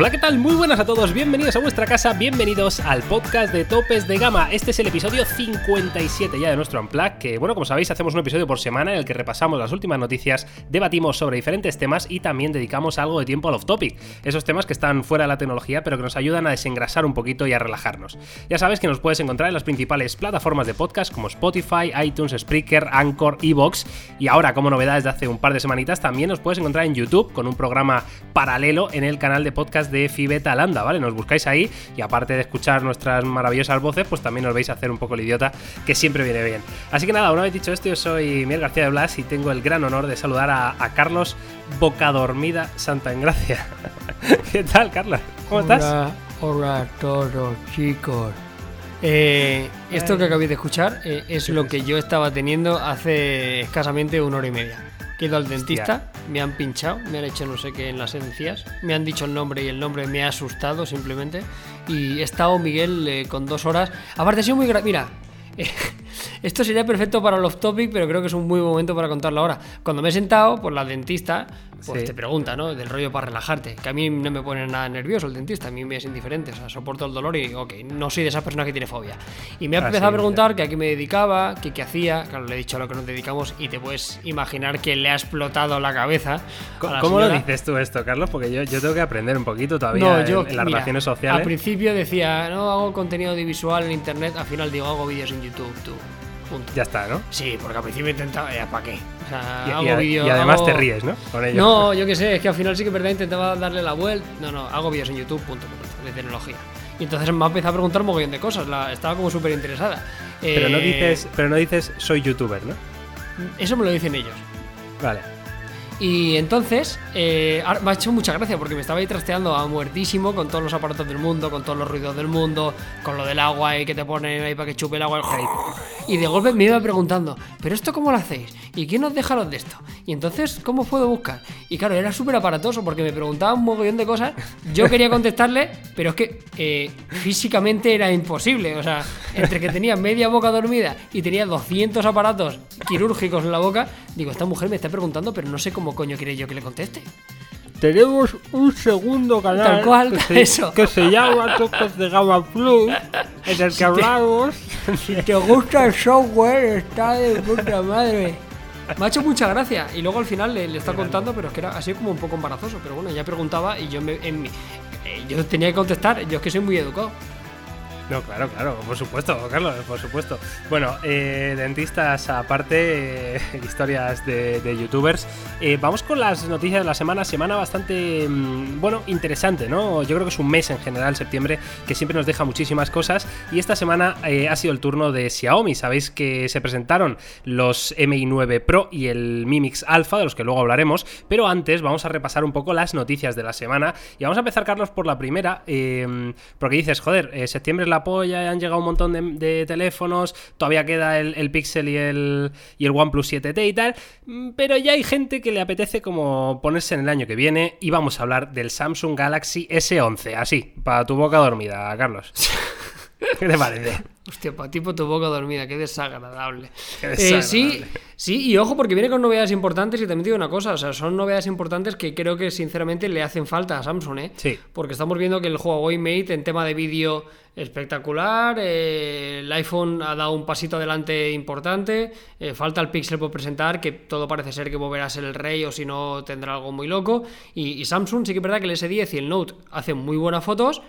Hola, ¿qué tal? Muy buenas a todos, bienvenidos a vuestra casa, bienvenidos al podcast de Topes de Gama. Este es el episodio 57 ya de nuestro Unplug, que bueno, como sabéis, hacemos un episodio por semana en el que repasamos las últimas noticias, debatimos sobre diferentes temas y también dedicamos algo de tiempo al off-topic, esos temas que están fuera de la tecnología pero que nos ayudan a desengrasar un poquito y a relajarnos. Ya sabes que nos puedes encontrar en las principales plataformas de podcast como Spotify, iTunes, Spreaker, Anchor, Evox y ahora como novedades de hace un par de semanitas también nos puedes encontrar en YouTube con un programa paralelo en el canal de podcast de Fibeta Landa, ¿vale? Nos buscáis ahí y aparte de escuchar nuestras maravillosas voces, pues también os veis a hacer un poco el idiota, que siempre viene bien. Así que nada, una vez dicho esto, yo soy Miguel García de Blas y tengo el gran honor de saludar a, Carlos Bocadormida Santa Engracia. ¿Qué tal, Carlos? ¿Cómo estás? Hola a todos, chicos. Eh, esto que acabéis de escuchar eh, es lo que yo estaba teniendo hace escasamente una hora y media. He ido al dentista, me han pinchado, me han hecho no sé qué en las encías, me han dicho el nombre y el nombre me ha asustado simplemente. Y he estado, Miguel, eh, con dos horas. Aparte, ha sido muy... Mira, esto sería perfecto para el off-topic, pero creo que es un muy buen momento para contarlo ahora. Cuando me he sentado, por la dentista pues te pregunta, ¿no? Del rollo para relajarte. Que a mí no me pone nada nervioso el dentista, a mí me es indiferente, o sea, soporto el dolor y, ok, no soy de esas personas que tiene fobia. Y me ha ah, empezado a preguntar que a qué me dedicaba, que qué hacía, claro, le he dicho a lo que nos dedicamos y te puedes imaginar que le ha explotado la cabeza. ¿Cómo, lo dices tú esto, Carlos? Porque yo, yo tengo que aprender un poquito todavía en, las relaciones sociales. Al principio decía, no hago contenido audiovisual en internet, al final digo, hago vídeos en YouTube, tú. Ya está, ¿no? Sí, porque al principio intentaba, ¿para qué? O sea, y, hago vídeos. Y además te ríes, ¿no? Con ello. No, yo qué sé, es que al final sí que verdad intentaba darle la vuelta. No, no, hago vídeos en YouTube, punto, de tecnología. Y entonces me ha empezado a preguntar un montón de cosas, la, estaba como súper interesada. Pero, no eh, dices, pero no dices soy youtuber, ¿no? Eso me lo dicen ellos. Vale. Y entonces eh, me ha hecho mucha gracia porque me estaba ahí trasteando a muertísimo con todos los aparatos del mundo, con todos los ruidos del mundo, con lo del agua y que te ponen ahí para que chupe el agua el Y de golpe me iba preguntando, ¿pero esto cómo lo hacéis? ¿Y quién os deja los de esto? Y entonces, ¿cómo puedo buscar? Y claro, era súper aparatoso porque me preguntaba un mogollón de cosas. Yo quería contestarle, pero es que eh, físicamente era imposible. O sea, entre que tenía media boca dormida y tenía 200 aparatos quirúrgicos en la boca, digo, esta mujer me está preguntando, pero no sé cómo coño quiere yo que le conteste. Tenemos un segundo canal que, se, eso. que se llama Toques de Gama Plus, en el que hablamos. Si te gusta el software, está de puta madre. Me ha hecho mucha gracia. Y luego al final le, está contando, pero es que era así como un poco embarazoso. Pero bueno, ella preguntaba y yo, me, en mi, eh, yo tenía que contestar. Yo es que soy muy educado. No, claro, claro, por supuesto, Carlos, por supuesto. Bueno, eh, dentistas aparte, eh, historias de, youtubers. Eh, vamos con las noticias de la semana. Semana bastante, mm, bueno, interesante, ¿no? Yo creo que es un mes en general, septiembre, que siempre nos deja muchísimas cosas. Y esta semana ha sido el turno de Xiaomi. Sabéis que se presentaron los Mi 9 Pro y el Mi Mix Alpha, de los que luego hablaremos. Pero antes vamos a repasar un poco las noticias de la semana. Y vamos a empezar, Carlos, por la primera. porque dices, joder, septiembre es la polla, han llegado un montón de, teléfonos, todavía queda el, Pixel y el, y el OnePlus 7T y tal, mm, pero ya hay gente que le apetece como ponerse en el año que viene y vamos a hablar del Samsung Galaxy S11, así, para tu boca dormida, Carlos. ¿Qué te parece? Hostia, para tipo tu boca dormida, qué desagradable. Eh, sí, sí, y ojo, porque viene con novedades importantes y también digo una cosa, o sea, son novedades importantes que creo que sinceramente le hacen falta a Samsung, ¿eh? Sí. Porque estamos viendo que el Huawei Mate en tema de vídeo espectacular, eh, el iPhone ha dado un pasito adelante importante, eh, falta el Pixel por presentar, que todo parece ser que volverá a ser el rey o si no tendrá algo muy loco, y, y Samsung sí que es verdad que el S10 y el Note hacen muy buenas fotos,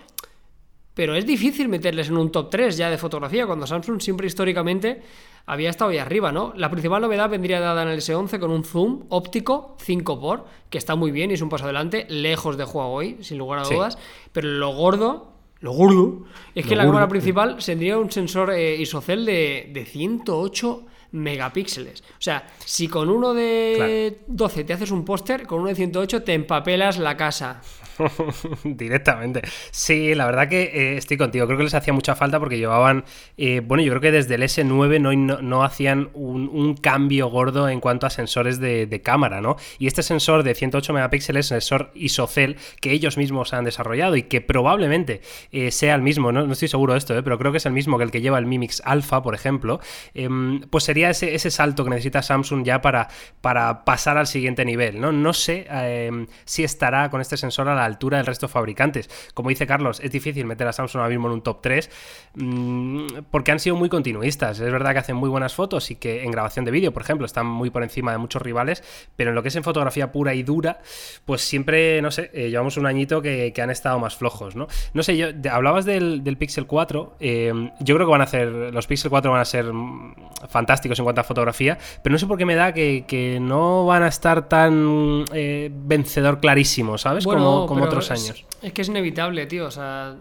pero es difícil meterles en un top 3 ya de fotografía, cuando Samsung siempre históricamente había estado ahí arriba, ¿no? La principal novedad vendría dada en el S11 con un zoom óptico 5x, que está muy bien y es un paso adelante, lejos de Huawei, sin lugar a dudas, pero lo gordo, lo gordo, es que la cámara principal tendría un sensor eh, isocel de, de 108 megapíxeles. O sea, si con uno de 12 te haces un póster, con uno de 108 te empapelas la casa. Directamente. Sí, la verdad que eh, estoy contigo. Creo que les hacía mucha falta porque llevaban. Eh, bueno, yo creo que desde el S9 no, no, hacían un, cambio gordo en cuanto a sensores de, cámara, ¿no? Y este sensor de 108 megapíxeles, sensor ISOCELL, que ellos mismos han desarrollado y que probablemente eh, sea el mismo, ¿no? no estoy seguro de esto, pero creo que es el mismo que el que lleva el Mimix Alpha, por ejemplo, em, pues sería ese, ese, salto que necesita Samsung ya para, para pasar al siguiente nivel, ¿no? No sé em, si estará con este sensor a la altura del resto de fabricantes. Como dice Carlos, es difícil meter a Samsung ahora mismo en un top 3 mmm, porque han sido muy continuistas. Es verdad que hacen muy buenas fotos y que en grabación de vídeo, por ejemplo, están muy por encima de muchos rivales, pero en lo que es en fotografía pura y dura, pues siempre, no sé, eh, llevamos un añito que, que, han estado más flojos, ¿no? No sé, yo, hablabas del, del, Pixel 4, eh, yo creo que van a hacer, los Pixel 4 van a ser mm, fantásticos en cuanto a fotografía, pero no sé por qué me da que, que no van a estar tan eh, vencedor clarísimo, ¿sabes? Bueno, como como otros es, años. Es que es inevitable, tío, o sea...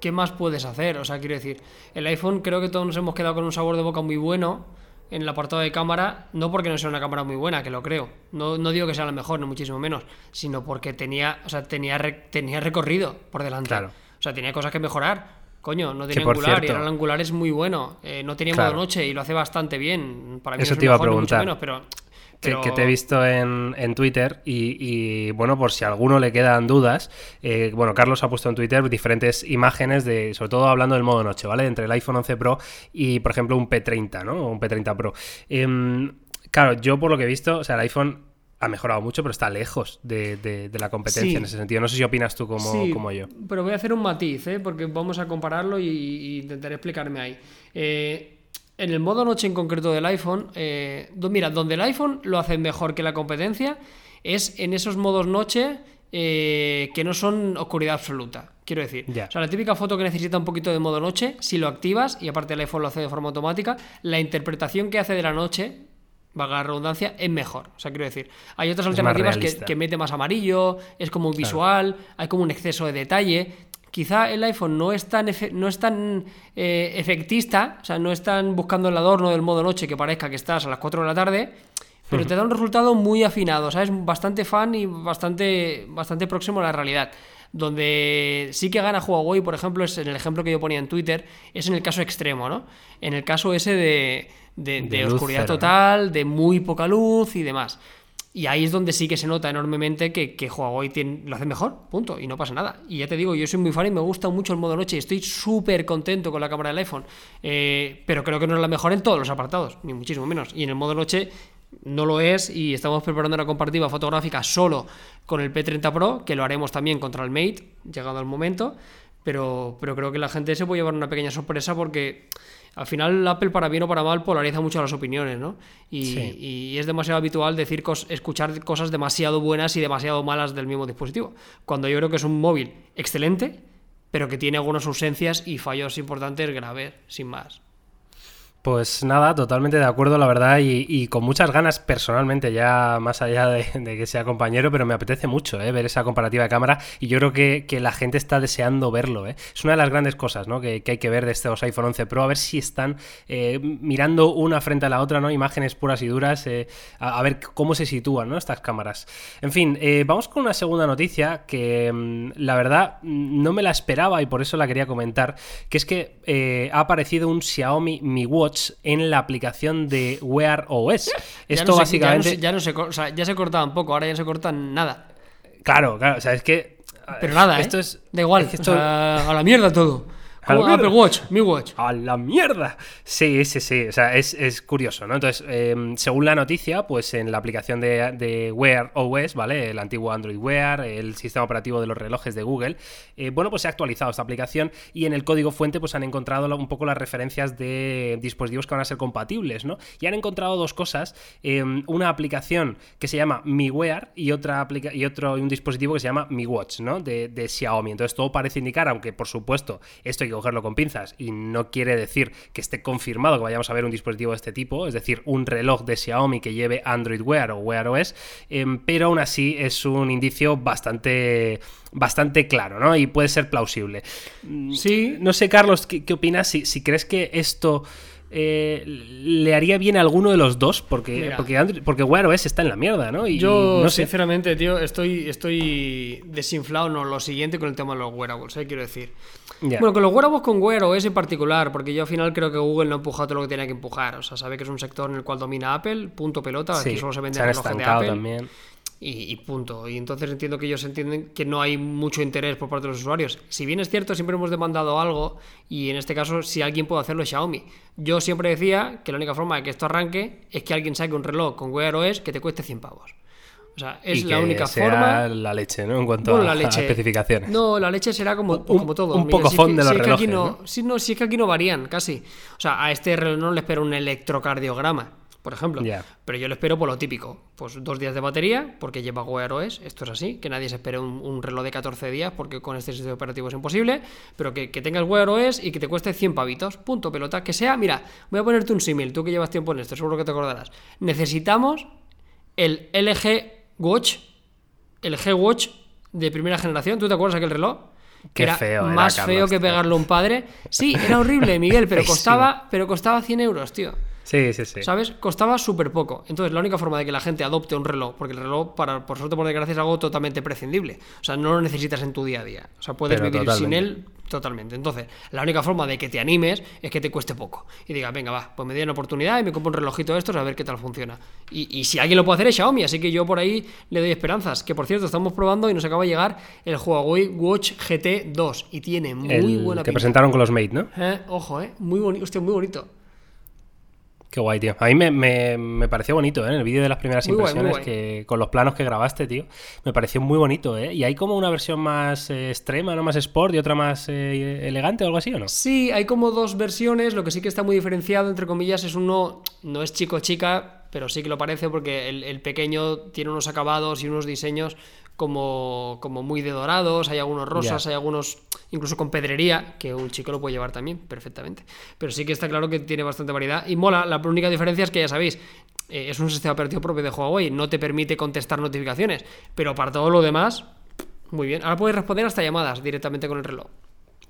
¿Qué más puedes hacer? O sea, quiero decir, el iPhone creo que todos nos hemos quedado con un sabor de boca muy bueno en el apartado de cámara, no porque no sea una cámara muy buena, que lo creo. No, no digo que sea la mejor, no muchísimo menos, sino porque tenía, o sea, tenía, re, tenía recorrido por delante. Claro. O sea, tenía cosas que mejorar. Coño, no tenía angular cierto- y ahora el angular es muy bueno. Eh, no tenía Claro. modo noche y lo hace bastante bien. Para mí Eso es te iba a mejor, mucho preguntar. menos, pero, pero- que te he visto en, en Twitter y, y, bueno, por si a alguno le quedan dudas, eh, bueno, Carlos ha puesto en Twitter diferentes imágenes de, sobre todo hablando del modo noche, ¿vale? Entre el iPhone 11 Pro y, por ejemplo, un P30, ¿no? Un P30 Pro. Em, claro, yo por lo que he visto, o sea, el iPhone ha mejorado mucho, pero está lejos de, de- de la competencia Sí. en ese sentido. No sé si opinas tú como, Sí, como yo. Pero voy a hacer un matiz, ¿eh? porque vamos a compararlo y, y intentaré explicarme ahí. Eh, en el modo noche en concreto del iPhone, eh, mira, donde el iPhone lo hace mejor que la competencia es en esos modos noche eh, que no son oscuridad absoluta. Quiero decir, o sea, la típica foto que necesita un poquito de modo noche, si lo activas, y aparte el iPhone lo hace de forma automática, la interpretación que hace de la noche, valga la redundancia, es mejor. O sea, quiero decir, hay otras Es alternativas que mete más amarillo, es como visual, hay como un exceso de detalle. Quizá el iPhone no es tan, efe- no es tan eh, efectista, o sea, no es tan buscando el adorno del modo noche que parezca que estás a las 4 de la tarde, pero te da un resultado muy afinado, ¿sabes? Bastante fan y bastante, bastante próximo a la realidad. Donde sí que gana Huawei, por ejemplo, es en el ejemplo que yo ponía en Twitter, es en el caso extremo, ¿no? En el caso ese de, de, de De luz oscuridad cero, ¿no? total, de muy poca luz y demás. Y ahí es donde sí que se nota enormemente que, que Huawei lo hace mejor, punto, y no pasa nada. Y ya te digo, yo soy muy fan y me gusta mucho el modo noche y estoy súper contento con la cámara del iPhone. Eh, pero creo que no es la mejor en todos los apartados, ni muchísimo menos. Y en el modo noche no lo es y estamos preparando una comparativa fotográfica solo con el P30 Pro, que lo haremos también contra el Mate, llegado el momento. Pero, pero creo que la gente se puede llevar una pequeña sorpresa porque al final Apple para bien o para mal polariza mucho las opiniones, ¿no? Y, Sí. y es demasiado habitual decir cos- escuchar cosas demasiado buenas y demasiado malas del mismo dispositivo. Cuando yo creo que es un móvil excelente, pero que tiene algunas ausencias y fallos importantes graves, sin más. Pues nada, totalmente de acuerdo, la verdad, y, con muchas ganas personalmente, ya más allá de, que sea compañero, pero me apetece mucho ¿eh? ver esa comparativa de cámara y yo creo que, que la gente está deseando verlo. ¿eh? Es una de las grandes cosas ¿no? que, hay que ver de estos iPhone 11 Pro, a ver si están eh, mirando una frente a la otra, ¿no? imágenes puras y duras, eh, a, a ver cómo se sitúan ¿no? estas cámaras. En fin, eh, vamos con una segunda noticia que mm, la verdad mm, no me la esperaba y por eso la quería comentar, que es que ha aparecido un Xiaomi Mi Watch en la aplicación de Wear OS. Esto no se- básicamente... Ya no, se, ya no se co- o sea, ya se cortaba un poco, ahora ya no se cortan nada. Claro, claro, o sea, es que... Pero nada, ¿eh? Esto es... Da igual, es que o esto- sea, a la mierda todo. A la Apple. Watch, mi Watch. ¡A la mierda! Sí, sí, sí. O sea, es, es curioso, ¿no? Entonces, eh, según la noticia, pues en la aplicación de, de Wear OS, ¿vale? El antiguo Android Wear, el sistema operativo de los relojes de Google, eh, bueno, pues se ha actualizado esta aplicación y en el código fuente, pues han encontrado un poco las referencias de dispositivos que van a ser compatibles, ¿no? Y han encontrado dos cosas: eh, una aplicación que se llama Mi Wear y otra aplica y otro y un dispositivo que se llama Mi Watch, ¿no? De, de Xiaomi. Entonces, todo parece indicar, aunque por supuesto esto hay que cogerlo con pinzas y no quiere decir que esté confirmado que vayamos a ver un dispositivo de este tipo, es decir, un reloj de Xiaomi que lleve Android Wear o Wear OS, em, pero aún así es un indicio bastante bastante claro, ¿no? Y puede ser plausible. Mm, Sí. No sé, Carlos, ¿qué, qué opinas? Si, si crees que esto eh, le haría bien a alguno de los dos, porque, Mira. porque, Android- porque Wear OS está en la mierda, ¿no? Y Yo, no sé. sinceramente, tío, estoy, estoy desinflado, no, lo siguiente con el tema de los wearables, ¿eh? quiero decir. Bueno, con los wearables con Wear OS en particular, porque yo al final creo que Google no ha empujado todo lo que tenía que empujar. O sea, sabe que es un sector en el cual domina Apple, punto pelota, Sí, aquí solo se venden se relojes de estancado Apple. también. Y, y punto. Y entonces entiendo que ellos entienden que no hay mucho interés por parte de los usuarios. Si bien es cierto, siempre hemos demandado algo, y en este caso, si alguien puede hacerlo, es Xiaomi. Yo siempre decía que la única forma de que esto arranque es que alguien saque un reloj con Wear OS que te cueste 100 pavos. O sea, es Y la única sea forma. la leche, ¿no? En cuanto Bueno, a, la leche. a especificaciones. No, la leche será como, Un- como todo. un poco si es fond que- de los si es que aquí relojes, no, sí, no, si es que aquí no varían casi. O sea, a este reloj no le espero un electrocardiograma, por ejemplo. Pero yo le espero por lo típico. Pues dos días de batería, porque lleva Wear OS, esto es así, que nadie se espere un, un reloj de 14 días, porque con este sistema operativo es imposible, pero que, que tengas Wear OS y que te cueste 100 pavitos, punto pelota. Que sea, mira, voy a ponerte un símil, tú que llevas tiempo en esto, seguro que te acordarás. Necesitamos el LG Watch, el G Watch de primera generación, ¿tú te acuerdas aquel reloj? Qué era feo era, más Carlos, feo que pegarle a un padre. Sí, era horrible, Miguel, pero costaba, pero costaba 100 euros, tío. Sí, sí, sí. ¿Sabes? Costaba súper poco. Entonces, la única forma de que la gente adopte un reloj, porque el reloj, para, por suerte, por desgracia, es algo totalmente prescindible. O sea, no lo necesitas en tu día a día. O sea, puedes Pero vivir sin él totalmente. Entonces, la única forma de que te animes es que te cueste poco. Y digas, venga, va, pues me doy una oportunidad y me compro un relojito de estos a ver qué tal funciona. Y, y si alguien lo puede hacer es Xiaomi, así que yo por ahí le doy esperanzas. Que por cierto, estamos probando y nos acaba de llegar el Huawei Watch GT 2 y tiene muy El buena que pinta. presentaron con los Mate, ¿no? Eh, ojo, eh, muy bonito, hostia, muy bonito. Qué guay, tío. A mí me, me- me pareció bonito, ¿eh? En el vídeo de las primeras Muy guay, muy impresiones, que con los planos que grabaste, tío, me pareció muy bonito, ¿eh? Y hay como una versión más eh, extrema, ¿no? Más sport y otra más eh, elegante o algo así, ¿o no? Sí, hay como dos versiones, lo que sí que está muy diferenciado, entre comillas, es uno, no es chico-chica, pero sí que lo parece porque el, el pequeño tiene unos acabados y unos diseños como, como muy de dorados, hay algunos rosas, hay algunos incluso con pedrería, que un chico lo puede llevar también perfectamente. Pero sí que está claro que tiene bastante variedad y mola, la única diferencia es que ya sabéis, eh, es un sistema operativo propio de Huawei, no te permite contestar notificaciones, pero para todo lo demás, muy bien. Ahora puedes responder hasta llamadas directamente con el reloj.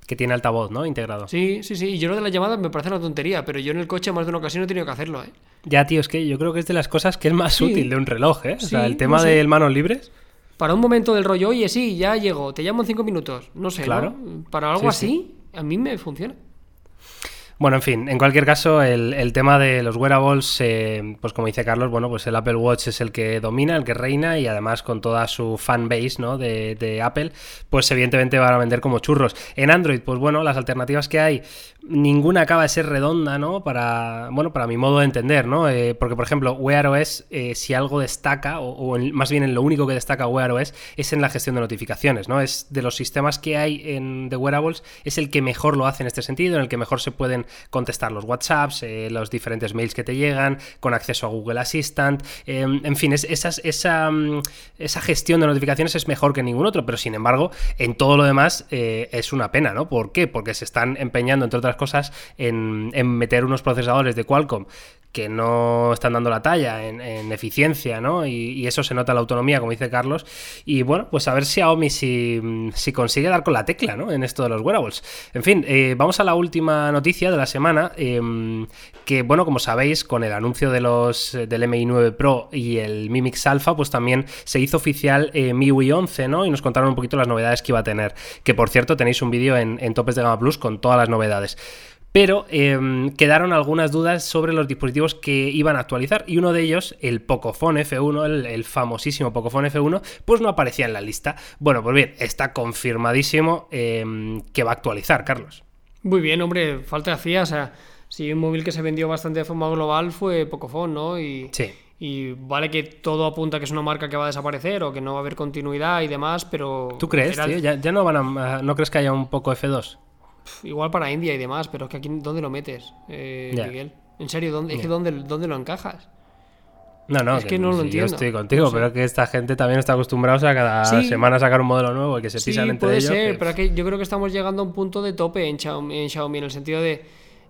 Que tiene altavoz, ¿no? Integrado. Sí, sí, sí. Y yo lo de las llamadas me parece una tontería, pero yo en el coche más de una ocasión he tenido que hacerlo, ¿eh? Ya, tío, es que yo creo que es de las cosas que es más Sí. útil de un reloj, ¿eh? O sea, el tema no sé. del manos libres. Para un momento del rollo, oye, sí, ya llego, te llamo en cinco minutos. No sé, Claro. ¿no? Para algo Sí, así, a mí me funciona. Bueno, en fin, en cualquier caso, el, el tema de los wearables, eh, pues como dice Carlos, bueno, pues el Apple Watch es el que domina, el que reina y además con toda su fan base, ¿no? De, de Apple, pues evidentemente van a vender como churros. En Android, pues bueno, las alternativas que hay, ninguna acaba de ser redonda, ¿no? Para, bueno, para mi modo de entender, ¿no? Eh, porque, por ejemplo, Wear OS, eh, si algo destaca, o, en- más bien en lo único que destaca Wear OS, es en la gestión de notificaciones, ¿no? Es de los sistemas que hay en de wearables, es el que mejor lo hace en este sentido, en el que mejor se pueden contestar los WhatsApps, eh, los diferentes mails que te llegan, con acceso a Google Assistant, eh, en fin, es, esas- esa, mm, esa gestión de notificaciones es mejor que ningún otro, pero sin embargo, en todo lo demás es una pena, ¿no? ¿Por qué? Porque se están empeñando, entre otras cosas, en, meter unos procesadores de Qualcomm que no están dando la talla en, en eficiencia, ¿no? Y, eso se nota la autonomía, como dice Carlos. Y bueno, pues a ver si Xiaomi si, si consigue dar con la tecla, ¿no? En esto de los wearables. En fin, eh, vamos a la última noticia de la semana, eh, que bueno, como sabéis, con el anuncio de los del MI 9 Pro y el Mi Mix Alpha, pues también se hizo oficial eh, MIUI 11, ¿no? Y nos contaron un poquito las novedades que iba a tener. Que por cierto, tenéis un vídeo en, en Topes de Gama Plus con todas las novedades. Pero eh, quedaron algunas dudas sobre los dispositivos que iban a actualizar y uno de ellos, el Pocophone F1, el, el famosísimo Pocophone F1, pues no aparecía en la lista. Bueno, pues bien, está confirmadísimo eh, que va a actualizar, Carlos. Muy bien, hombre, falta hacía, o sea, si un móvil que se vendió bastante de forma global fue Pocophone, ¿no? Y, Sí. y vale que todo apunta que es una marca que va a desaparecer o que no va a haber continuidad y demás, pero... ¿Tú crees, tío? ¿Ya, ya no van a, no crees que haya un Poco F2? Igual para India y demás, pero es que aquí, ¿dónde lo metes, eh. Miguel? En serio, ¿dónde, es que ¿dónde, ¿dónde lo encajas? No, no, Es que no lo sí, entiendo. Yo estoy contigo, No sé. pero que esta gente también está acostumbrada a cada Sí. semana sacar un modelo nuevo y que se Sí, pisan entre puede ellos. ser, que- pero es que yo creo que estamos llegando a un punto de tope en Xiaomi, en, Xiaomi, en el sentido de...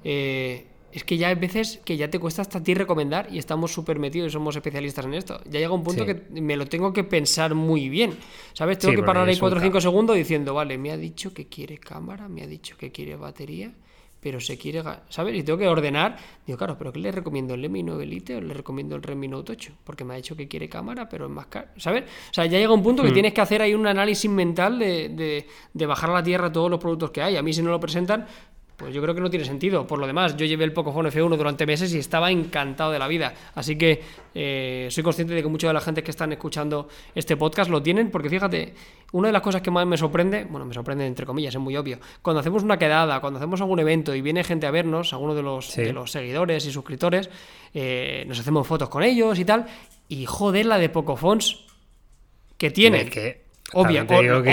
eh, es que ya hay veces que ya te cuesta hasta a ti recomendar y estamos súper metidos y somos especialistas en esto. Ya llega un punto Sí. que me lo tengo que pensar muy bien. ¿Sabes? Tengo Sí, que parar ahí es un 4 o 5 caos. segundos diciendo, vale, me ha dicho que quiere cámara, me ha dicho que quiere batería, pero se quiere... ¿Sabes? Y tengo que ordenar. Digo, claro, pero ¿qué le recomiendo? ¿El Mi 9 Lite o le recomiendo el Redmi Note 8? Porque me ha dicho que quiere cámara, pero es más caro. ¿Sabes? O sea, ya llega un Hmm. punto que tienes que hacer ahí un análisis mental de, de- de bajar a la tierra todos los productos que hay. A mí si no lo presentan, pues yo creo que no tiene sentido. Por lo demás, yo llevé el Pocophone F1 durante meses y estaba encantado de la vida. Así que eh, soy consciente de que mucha de la gente que están escuchando este podcast lo tienen, porque fíjate, una de las cosas que más me sorprende, bueno, me sorprende entre comillas, es muy obvio, cuando hacemos una quedada, cuando hacemos algún evento y viene gente a vernos, alguno de los, Sí. de los seguidores y suscriptores, eh, nos hacemos fotos con ellos y tal, y joder, la de Pocophones que tiene. Que Obvia-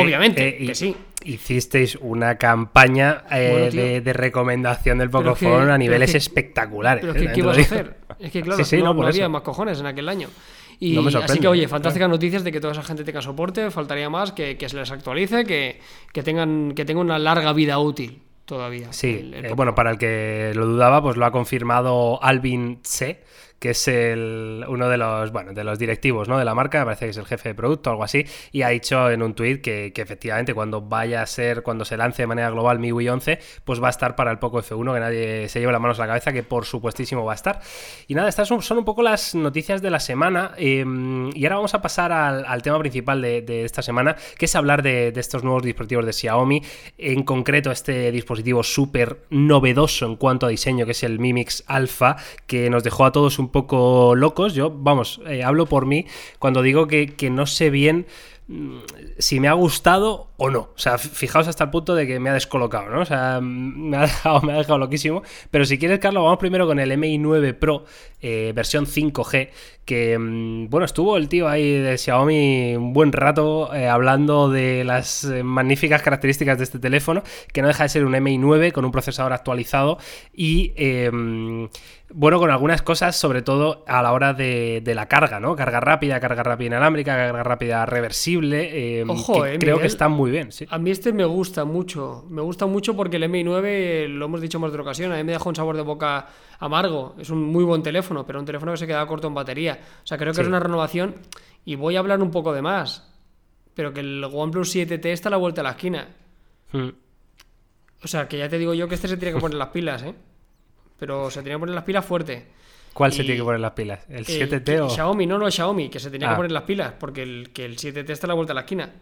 obviamente, eh, que sí. Hicisteis una campaña eh, Bueno, de, de recomendación del pero a es niveles que- espectaculares. Pero es eh, que, ¿qué lo a hacer? Es que, claro, Sí, sí, no, no, había más cojones en aquel año. Y No así que, oye, fantásticas noticias de que toda esa gente tenga soporte, faltaría más, que, que se les actualice, que, que tengan, que tengan una larga vida útil todavía. Sí, el- el eh, bueno, para el que lo dudaba, pues lo ha confirmado Alvin Tse, que es el, uno de los, bueno, de los directivos ¿no? de la marca, me parece que es el jefe de producto o algo así, y ha dicho en un tuit que, que efectivamente cuando vaya a ser, cuando se lance de manera global MIUI 11, pues va a estar para el Poco F1, que nadie se lleve las manos a la cabeza, que por supuestísimo va a estar. Y nada, estas son, un poco las noticias de la semana, eh, y ahora vamos a pasar al, tema principal de, esta semana, que es hablar de, de estos nuevos dispositivos de Xiaomi, en concreto este dispositivo súper novedoso en cuanto a diseño, que es el Mi Mix Alpha, que nos dejó a todos un poco locos. Yo, vamos, eh, hablo por mí cuando digo que, que no sé bien mm, si me ha gustado o no. O sea, fijaos hasta el punto de que me ha descolocado, ¿no? O sea, me ha dejado, loquísimo. Pero si quieres, Carlos, vamos primero con el MI 9 Pro, eh, versión 5G, que, mm, bueno, estuvo el tío ahí de Xiaomi un buen rato eh, hablando de las eh, magníficas características de este teléfono, que no deja de ser un MI 9 con un procesador actualizado y... eh, bueno, con algunas cosas, sobre todo a la hora de, de la carga, ¿no? Carga rápida, carga rápida inalámbrica, carga rápida reversible. eh, Ojo, que eh, creo que están muy bien, sí. A mí este me gusta mucho. Me gusta mucho porque el MI9, lo hemos dicho más de ocasión, a mí me deja un sabor de boca amargo. Es un muy buen teléfono, pero un teléfono que se queda corto en batería. O sea, creo que Sí. es una renovación. Y voy a hablar un poco de más. Pero que el OnePlus 7T está a la vuelta de la esquina. Mm. O sea, que ya te digo yo que este se tiene que poner las pilas, ¿eh? Pero se tiene que poner las pilas fuerte. ¿Cuál se tiene que poner las pilas? ¿El El 7T que- o...? Xiaomi, no, no, Xiaomi, que se tenía Ah. que poner las pilas, porque el, que el 7T está a la vuelta de la esquina.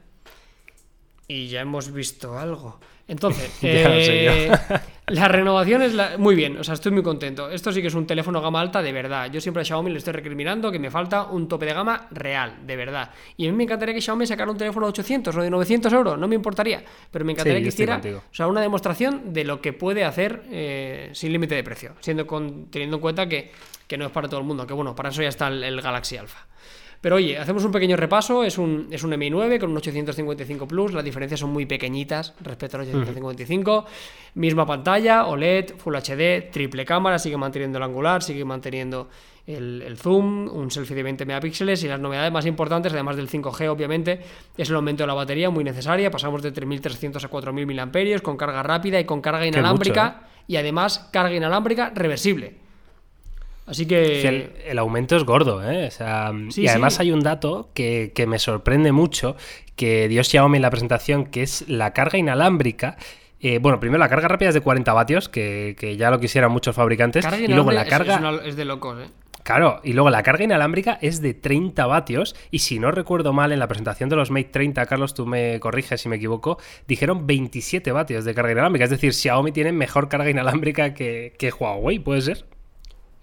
Y ya hemos visto algo. Entonces, eh, la renovación es la- muy bien, o sea, estoy muy contento. Esto sí que es un teléfono gama alta de verdad. Yo siempre a Xiaomi le estoy recriminando que me falta un tope de gama real, de verdad. Y a mí me encantaría que Xiaomi sacara un teléfono de 800 o de 900 euros, no me importaría. Pero me encantaría Sí, que hiciera o sea, una demostración de lo que puede hacer eh, sin límite de precio, siendo con- teniendo en cuenta que, que no es para todo el mundo, que bueno, para eso ya está el, el Galaxy Alpha. Pero oye, hacemos un pequeño repaso, es un, es un Mi 9 con un 855 Plus, las diferencias son muy pequeñitas respecto al 855, misma pantalla, OLED, Full HD, triple cámara, sigue manteniendo el angular, sigue manteniendo el, el zoom, un selfie de 20 megapíxeles y las novedades más importantes, además del 5G obviamente, es el aumento de la batería muy necesaria, pasamos de 3300 a 4000 mAh con carga rápida y con carga inalámbrica y además carga inalámbrica reversible. Así que... El, el aumento es gordo, ¿eh? O sea, Sí, y además sí. hay un dato que, que me sorprende mucho, que dio Xiaomi en la presentación, que es la carga inalámbrica. Eh, bueno, primero la carga rápida es de 40 vatios, que, que ya lo quisieran muchos fabricantes. carga y luego la es- carga... es, una- es de locos, ¿eh? Claro, y luego la carga inalámbrica es de 30 vatios y si no recuerdo mal en la presentación de los Mate 30, Carlos, tú me corriges si me equivoco, dijeron 27 vatios de carga inalámbrica, es decir, Xiaomi tiene mejor carga inalámbrica que, que Huawei, ¿puede ser?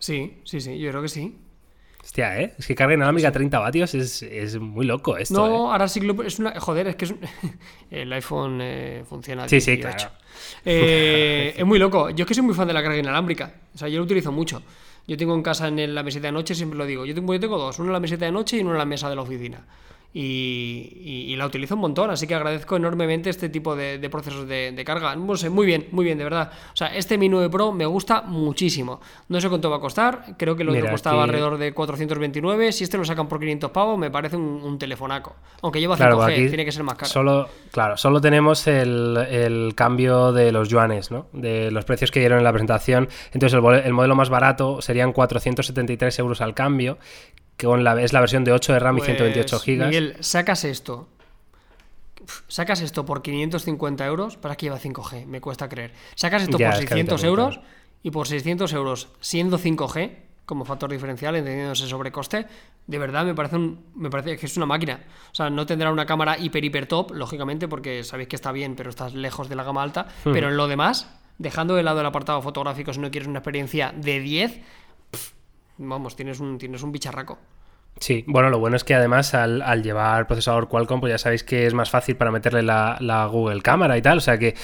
Sí, sí, sí, yo creo que sí. Hostia, ¿eh? Es que carga inalámbrica a 30 vatios es, es muy loco esto, no, ¿eh? ahora sí que lo- es una. Joder, es que es un- el iPhone eh, funciona. Sí, sí, 18. claro. Eh, Es muy loco. Yo es que soy muy fan de la carga inalámbrica. O sea, yo lo utilizo mucho. Yo tengo en casa en la mesita de noche, siempre lo digo. Yo tengo, yo tengo dos, uno en la mesita de noche y uno en la mesa de la oficina. Y, y- y la utilizo un montón, así que agradezco enormemente este tipo de, de procesos de, de carga. No sé, muy bien, muy bien, de verdad. O sea, este Mi 9 Pro me gusta muchísimo. No sé cuánto va a costar, creo que lo otro costaba alrededor de 429. Si este lo sacan por 500 pavos, me parece un, un telefonaco. Aunque lleva 5G, Claro, tiene que ser más caro. Solo, claro, solo tenemos el, el cambio de los yuanes, ¿no? De los precios que dieron en la presentación. Entonces, el, el modelo más barato serían 473 euros al cambio, que con la, es la versión de 8 de RAM y 128 Pues, gigas. Miguel, sacas esto. Uf, Sacas esto por 550 euros, para que lleva 5G, me cuesta creer. Sacas esto Ya, por es que a mí 600 también, euros y por 600 euros siendo 5G como factor diferencial, entendiendo ese sobrecoste, de verdad me parece, un, me parece que es una máquina. O sea, no tendrá una cámara hiper, hiper top, lógicamente, porque sabéis que está bien, pero estás lejos de la gama alta. Hmm. Pero en lo demás, dejando de lado el apartado fotográfico, si no quieres una experiencia de 10, pf, vamos, tienes un, tienes un bicharraco. Sí, bueno, lo bueno es que además al, al, llevar procesador Qualcomm, pues ya sabéis que es más fácil para meterle la, la Google Cámara y tal, o sea que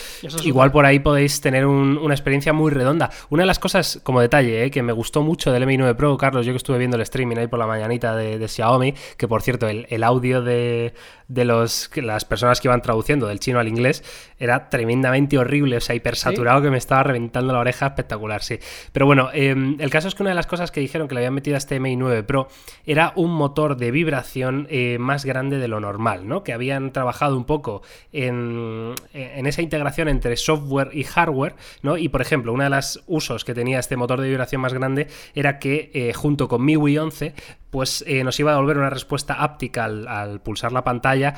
igual por ahí podéis tener un, una experiencia muy redonda. Una de las cosas, como detalle, eh, que me gustó mucho del Mi 9 Pro, Carlos, yo que estuve viendo el streaming ahí por la mañanita de, de Xiaomi, que por cierto, el, el audio de, de los, las personas que iban traduciendo del chino al inglés era tremendamente horrible, o sea, hipersaturado ¿Sí? que me estaba reventando la oreja, espectacular, sí. Pero bueno, eh, el caso es que una de las cosas que dijeron que le habían metido a este Mi 9 Pro era un motor de vibración eh, más grande de lo normal, ¿no? Que habían trabajado un poco en, esa integración entre software y hardware, ¿no? Y por ejemplo, uno de los usos que tenía este motor de vibración más grande era que eh, junto con MIUI 11 pues eh, nos iba a devolver una respuesta áptica al pulsar la pantalla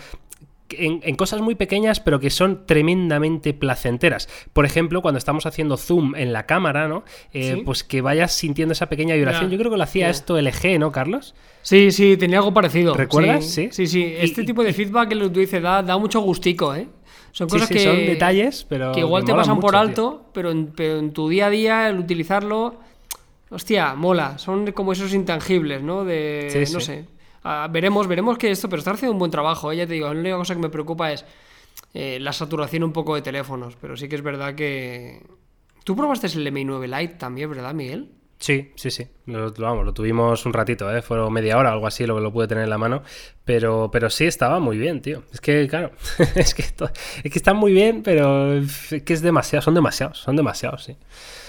en, en, cosas muy pequeñas, pero que son tremendamente placenteras. Por ejemplo, cuando estamos haciendo zoom en la cámara, ¿no? Eh, ¿Sí? Pues que vayas sintiendo esa pequeña vibración. Yo creo que lo hacía esto LG, ¿no, Carlos? Sí, sí, tenía algo parecido. ¿Recuerdas? Sí, sí. sí, sí. Este y, tipo de feedback que tú dices da, da mucho gustico, ¿eh? Son cosas que. Son detalles, pero. Que igual te pasan mucho, por alto, pero en, pero en tu día a día, el utilizarlo. Hostia, mola. Son como esos intangibles, ¿no? De. Sí, no sé Uh, veremos, veremos que esto, pero está haciendo un buen trabajo. ¿eh? Ya te digo, la única cosa que me preocupa es eh, la saturación un poco de teléfonos. Pero sí que es verdad que. Tú probaste el Mi 9 Lite también, ¿verdad, Miguel? Sí, sí, sí. Lo, vamos, lo tuvimos un ratito, ¿eh? Fueron media hora o algo así lo que lo pude tener en la mano. Pero, pero sí, estaba muy bien, tío. Es que, claro, es que, esto, es que están muy bien, pero es que es demasiado, son demasiados, son demasiados, sí.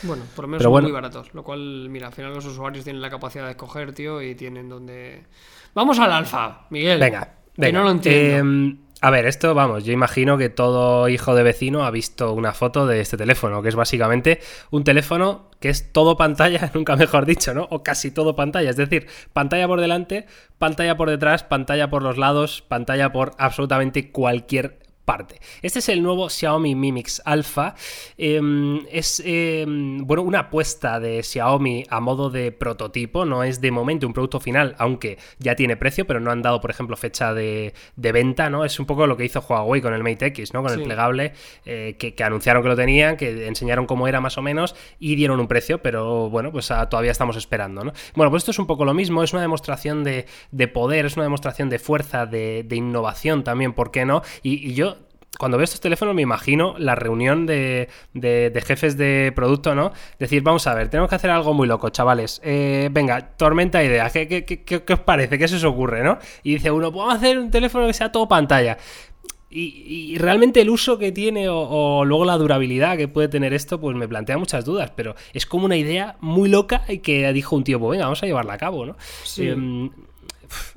Bueno, por lo menos pero son bueno. muy baratos. Lo cual, mira, al final los usuarios tienen la capacidad de escoger, tío, y tienen donde... Vamos al alfa, Miguel. Venga, venga. Que no lo entiendo. Eh, a ver, esto, vamos, yo imagino que todo hijo de vecino ha visto una foto de este teléfono, que es básicamente un teléfono que es todo pantalla, nunca mejor dicho, ¿no? O casi todo pantalla, es decir, pantalla por delante, pantalla por detrás, pantalla por los lados, pantalla por absolutamente cualquier parte. Este es el nuevo Xiaomi Mi Mix Alpha. Eh, es eh, bueno, una apuesta de Xiaomi a modo de prototipo. No es de momento un producto final, aunque ya tiene precio, pero no han dado, por ejemplo, fecha de, de venta. ¿no? Es un poco lo que hizo Huawei con el Mate X, ¿no? Con sí. el plegable, eh, que, que, anunciaron que lo tenían, que enseñaron cómo era más o menos y dieron un precio, pero bueno, pues a, todavía estamos esperando. ¿no? Bueno, pues esto es un poco lo mismo. Es una demostración de, de poder, es una demostración de fuerza, de, de innovación también, ¿por qué no? y, y yo cuando veo estos teléfonos me imagino la reunión de, de, de, jefes de producto, ¿no? Decir, vamos a ver, tenemos que hacer algo muy loco, chavales. Eh, venga, tormenta idea. ¿Qué, qué, qué, ¿Qué, os parece? ¿Qué se os ocurre, no? Y dice uno, vamos a hacer un teléfono que sea todo pantalla. Y, y, realmente el uso que tiene o, o, luego la durabilidad que puede tener esto, pues me plantea muchas dudas, pero es como una idea muy loca y que dijo un tío, pues venga, vamos a llevarla a cabo, ¿no? Sí. Eh,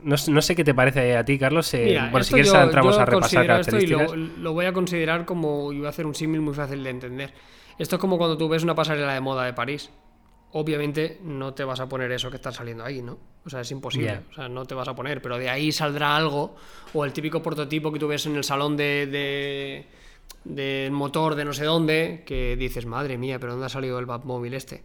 no, no, sé qué te parece a ti, Carlos. Eh, Mira, bueno, si quieres yo, entramos a repasar características. Esto y lo, lo, voy a considerar como, y voy a hacer un símil muy fácil de entender. Esto es como cuando tú ves una pasarela de moda de París. Obviamente no te vas a poner eso que está saliendo ahí, ¿no? O sea, es imposible. Yeah. O sea, no te vas a poner, pero de ahí saldrá algo. O el típico prototipo que tú ves en el salón de, de del motor de no sé dónde, que dices, madre mía, pero ¿dónde ha salido el Batmóvil este?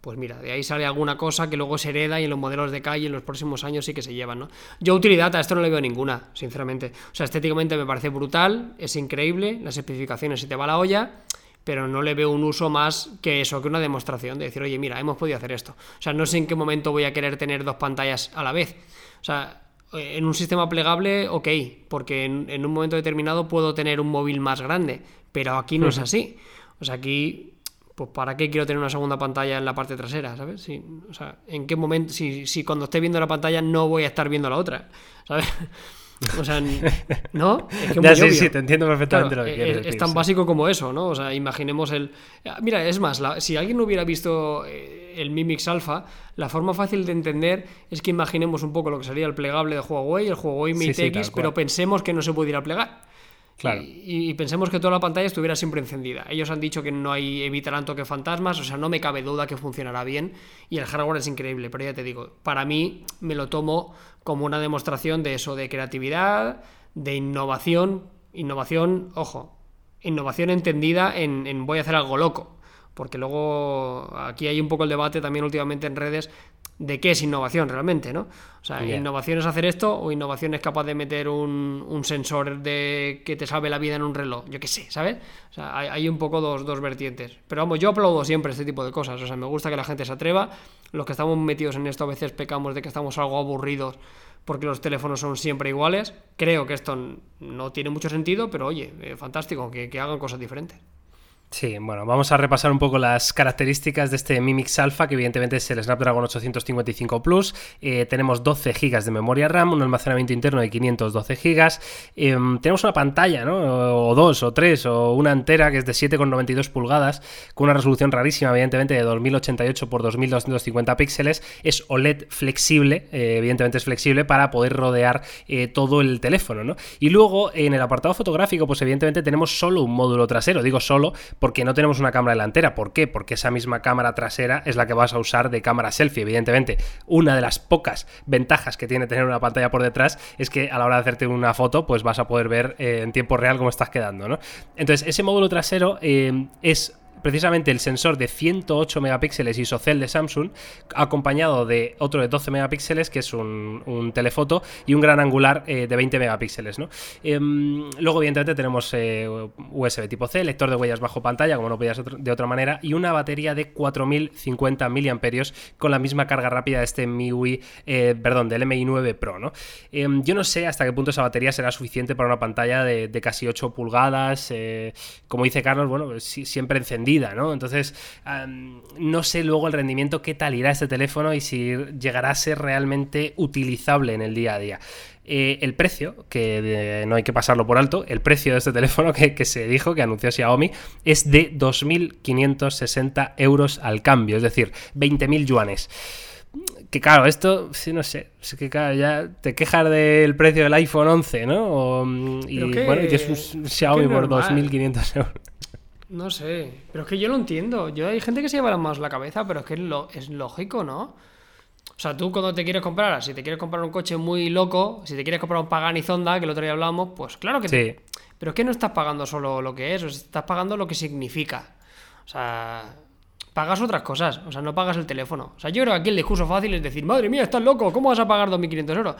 Pues mira, de ahí sale alguna cosa que luego se hereda y en los modelos de calle en los próximos años sí que se llevan, ¿no? Yo utilidad a esto no le veo ninguna, sinceramente. O sea, estéticamente me parece brutal, es increíble, las especificaciones se te va la olla, pero no le veo un uso más que eso, que una demostración de decir, oye, mira, hemos podido hacer esto. O sea, no sé en qué momento voy a querer tener dos pantallas a la vez. O sea, en un sistema plegable, ok, porque en, en un momento determinado puedo tener un móvil más grande, pero aquí no uh -huh. es así. O sea, aquí pues ¿para qué quiero tener una segunda pantalla en la parte trasera? ¿Sabes? Si, o sea, ¿en qué momento? Si, si, cuando esté viendo la pantalla no voy a estar viendo la otra, ¿sabes? O sea, ¿no? Es que ya, sí, sí, te entiendo perfectamente claro, lo que es, quieres es, decir, tan básico como eso, ¿no? O sea, imaginemos el... Mira, es más, la, si alguien hubiera visto eh, el Mi Mix Alpha, la forma fácil de entender es que imaginemos un poco lo que sería el plegable de Huawei, el Huawei Mate sí, X, pero pensemos que no se pudiera plegar. Y, pensemos que toda la pantalla estuviera siempre encendida. Ellos han dicho que no hay evitarán toque fantasmas, o sea, no me cabe duda que funcionará bien y el hardware es increíble, pero ya te digo, para mí me lo tomo como una demostración de eso, de creatividad, de innovación, innovación, ojo, innovación entendida en, en voy a hacer algo loco, porque luego aquí hay un poco el debate también últimamente en redes de qué es innovación realmente, ¿no? O sea, innovación es hacer esto o innovación es capaz de meter un, un sensor de que te salve la vida en un reloj, yo qué sé, ¿sabes? O sea, hay, hay un poco dos, dos vertientes. Pero vamos, yo aplaudo siempre este tipo de cosas, o sea, me gusta que la gente se atreva. Los que estamos metidos en esto a veces pecamos de que estamos algo aburridos porque los teléfonos son siempre iguales. Creo que esto no tiene mucho sentido, pero oye, eh, fantástico, que, que hagan cosas diferentes. Sí, bueno, vamos a repasar un poco las características de este Mi Mix Alpha, que evidentemente es el Snapdragon 855 Plus. Eh, tenemos 12 GB de memoria RAM, un almacenamiento interno de 512 GB. Eh, tenemos una pantalla, ¿no? O dos, o tres, o una entera que es de 7,92 pulgadas, con una resolución rarísima, evidentemente, de 2088 por 2250 píxeles. Es OLED flexible, eh, evidentemente es flexible para poder rodear eh, todo el teléfono, ¿no? Y luego, en el apartado fotográfico, pues evidentemente tenemos solo un módulo trasero. Digo solo porque no tenemos una cámara delantera. ¿Por qué? Porque esa misma cámara trasera es la que vas a usar de cámara selfie. Evidentemente, una de las pocas ventajas que tiene tener una pantalla por detrás es que a la hora de hacerte una foto, pues vas a poder ver eh, en tiempo real cómo estás quedando, ¿no? Entonces, ese módulo trasero eh, es precisamente el sensor de 108 megapíxeles ISOCELL de Samsung, acompañado de otro de 12 megapíxeles, que es un, un telefoto, y un gran angular eh, de 20 megapíxeles. ¿no? Em, luego, evidentemente, tenemos eh, USB tipo C, lector de huellas bajo pantalla, como no podía ser otro- de otra manera, y una batería de 4050 mAh con la misma carga rápida de este MIUI, eh, perdón, del MI 9 Pro. ¿no? Em, yo no sé hasta qué punto esa batería será suficiente para una pantalla de, casi 8 pulgadas, como dice Carlos, bueno, si- siempre encendida, ¿no? Entonces, no sé luego el rendimiento, qué tal irá este teléfono y si llegará a ser realmente utilizable en el día a día. Eh, el precio, que de- no hay que pasarlo por alto, el precio de este teléfono que, que se dijo, que anunció Xiaomi, es de 2.560 euros al cambio, es decir, 20.000 yuanes. Que claro, esto, sí, no sé, es que claro, ya te quejas del precio del iPhone 11, ¿no? O, mm, y que- bueno, y es un Xiaomi que por normal. 2.500 euros. No sé, pero es que yo lo entiendo. Yo hay gente que se lleva más la cabeza, pero es que es, lo, es lógico, ¿no? O sea, tú cuando te quieres comprar, si te quieres comprar un coche muy loco, si te quieres comprar un Pagani Zonda, que el otro día hablábamos, pues claro que te- Sí. Pero es que no estás pagando solo lo que es, o sea, estás pagando lo que significa. O sea, pagas otras cosas, o sea, no pagas el teléfono. O sea, yo creo que aquí el discurso fácil es decir, madre mía, estás loco, ¿cómo vas a pagar 2.500 euros?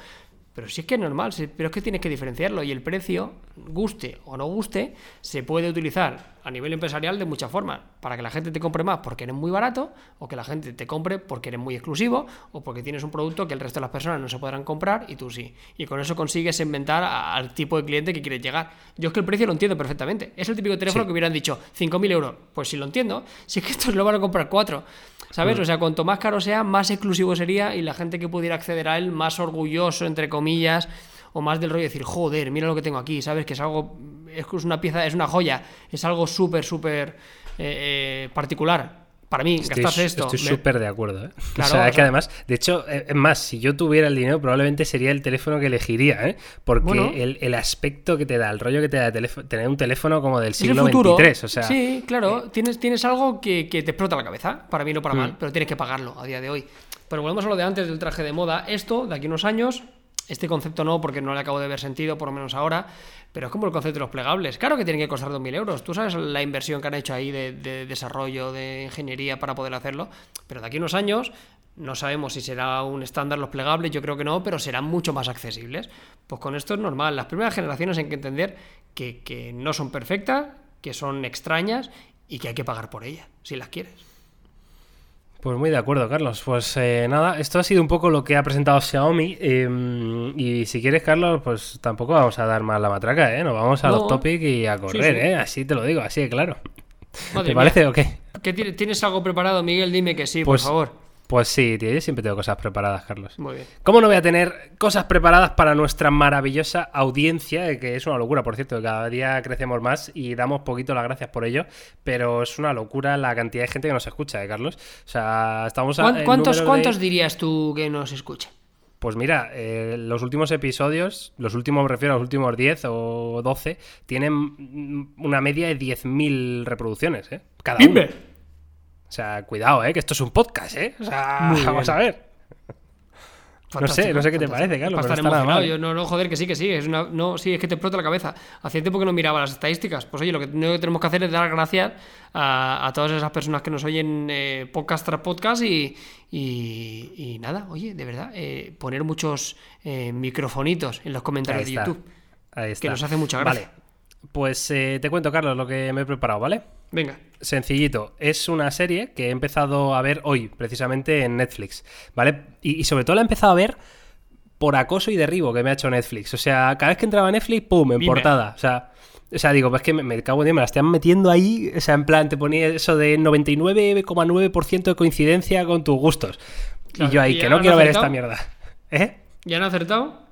Pero sí es que es normal, pero es que tienes que diferenciarlo y el precio, guste o no guste, se puede utilizar a nivel empresarial de muchas formas. Para que la gente te compre más porque eres muy barato, o que la gente te compre porque eres muy exclusivo, o porque tienes un producto que el resto de las personas no se podrán comprar y tú sí. Y con eso consigues inventar al tipo de cliente que quieres llegar. Yo es que el precio lo entiendo perfectamente. Es el típico teléfono Sí. que hubieran dicho 5.000 euros. Pues si lo entiendo, si es que estos lo van a comprar cuatro. ¿Sabes? O sea, cuanto más caro sea, más exclusivo sería y la gente que pudiera acceder a él, más orgulloso, entre comillas, o más del rollo de decir, joder, mira lo que tengo aquí, ¿sabes? Que es algo, es que es una pieza, es una joya, es algo súper, súper eh, eh, particular. Para mí, Estoy gastarse esto. estoy me- súper de acuerdo. ¿eh? Claro, o sea, o es que sea- además, de hecho, eh, es más, si yo tuviera el dinero, probablemente sería el teléfono que elegiría, ¿eh? Porque Bueno. el, el aspecto que te da, el rollo que te da tener un teléfono como del siglo. XXIII, o sea, sí, claro. Tienes, tienes algo que, que te explota la cabeza, para bien o para Mm. mal, pero tienes que pagarlo a día de hoy. Pero volvemos a lo de antes del traje de moda. Esto, de aquí a unos años, este concepto no, porque no le acabo de ver sentido, por lo menos ahora, pero es como el concepto de los plegables. Claro que tienen que costar 2.000 euros. Tú sabes la inversión que han hecho ahí de, de desarrollo, de ingeniería para poder hacerlo, pero de aquí a unos años. No sabemos si será un estándar los plegables, yo creo que no, pero serán mucho más accesibles. Pues con esto es normal. Las primeras generaciones hay que entender que, que no son perfectas, que son extrañas y que hay que pagar por ellas, si las quieres. Pues muy de acuerdo, Carlos. Pues eh, nada, esto ha sido un poco lo que ha presentado Xiaomi. eh, y si quieres, Carlos, pues tampoco vamos a dar más la matraca, ¿eh? Nos vamos a No. los topics y a correr, sí. ¿eh? Así te lo digo, así de claro. Madre ¿Te mía. parece o qué? ¿Qué tiene- ¿Tienes algo preparado, Miguel? Dime que sí, Pues- por favor. Pues sí, tío, yo siempre tengo cosas preparadas, Carlos. Muy bien. ¿Cómo no voy a tener cosas preparadas para nuestra maravillosa audiencia? eh, Que es una locura, por cierto, que cada día crecemos más y damos poquito las gracias por ello, pero es una locura la cantidad de gente que nos escucha, ¿eh, Carlos? O sea, estamos a. ¿Cuán- en ¿Cuántos, de- ¿Cuántos dirías tú que nos escuchan? Pues mira, eh, los últimos episodios, los últimos, me refiero a los últimos 10 o 12, tienen una media de 10.000 reproducciones, ¿eh? Cada uno. O sea, cuidado, ¿eh? Que esto es un podcast, ¿eh? O sea, vamos a ver. No sé, no sé qué te parece, Carlos. Pero está nada mal. Yo, no, no, joder, que sí, que sí. Es una, no, sí, es que te explota la cabeza. Hacía tiempo que no miraba las estadísticas. Pues oye, lo que tenemos que hacer es dar gracias a, a todas esas personas que nos oyen eh, podcast tras podcast y, y, y nada, oye, de verdad, eh, poner muchos eh, microfonitos en los comentarios de. YouTube. Ahí está. Que nos hace mucha gracia. Vale. Pues eh, te cuento, Carlos, lo que me he preparado, ¿vale? Venga. Sencillito, es una serie que he empezado a ver hoy, precisamente en Netflix, ¿vale? Y, y sobre todo la he empezado a ver por acoso y derribo que me ha hecho Netflix. O sea, cada vez que entraba a Netflix, ¡pum! en Mime. portada. O sea, o sea, digo, pues que me, me cago en Dios, me la están metiendo ahí. O sea, en plan, te ponía eso de 99,9% de coincidencia con tus gustos. Claro, y yo ahí, ¿y que no quiero ver esta mierda. ¿Eh? ¿Ya han acertado?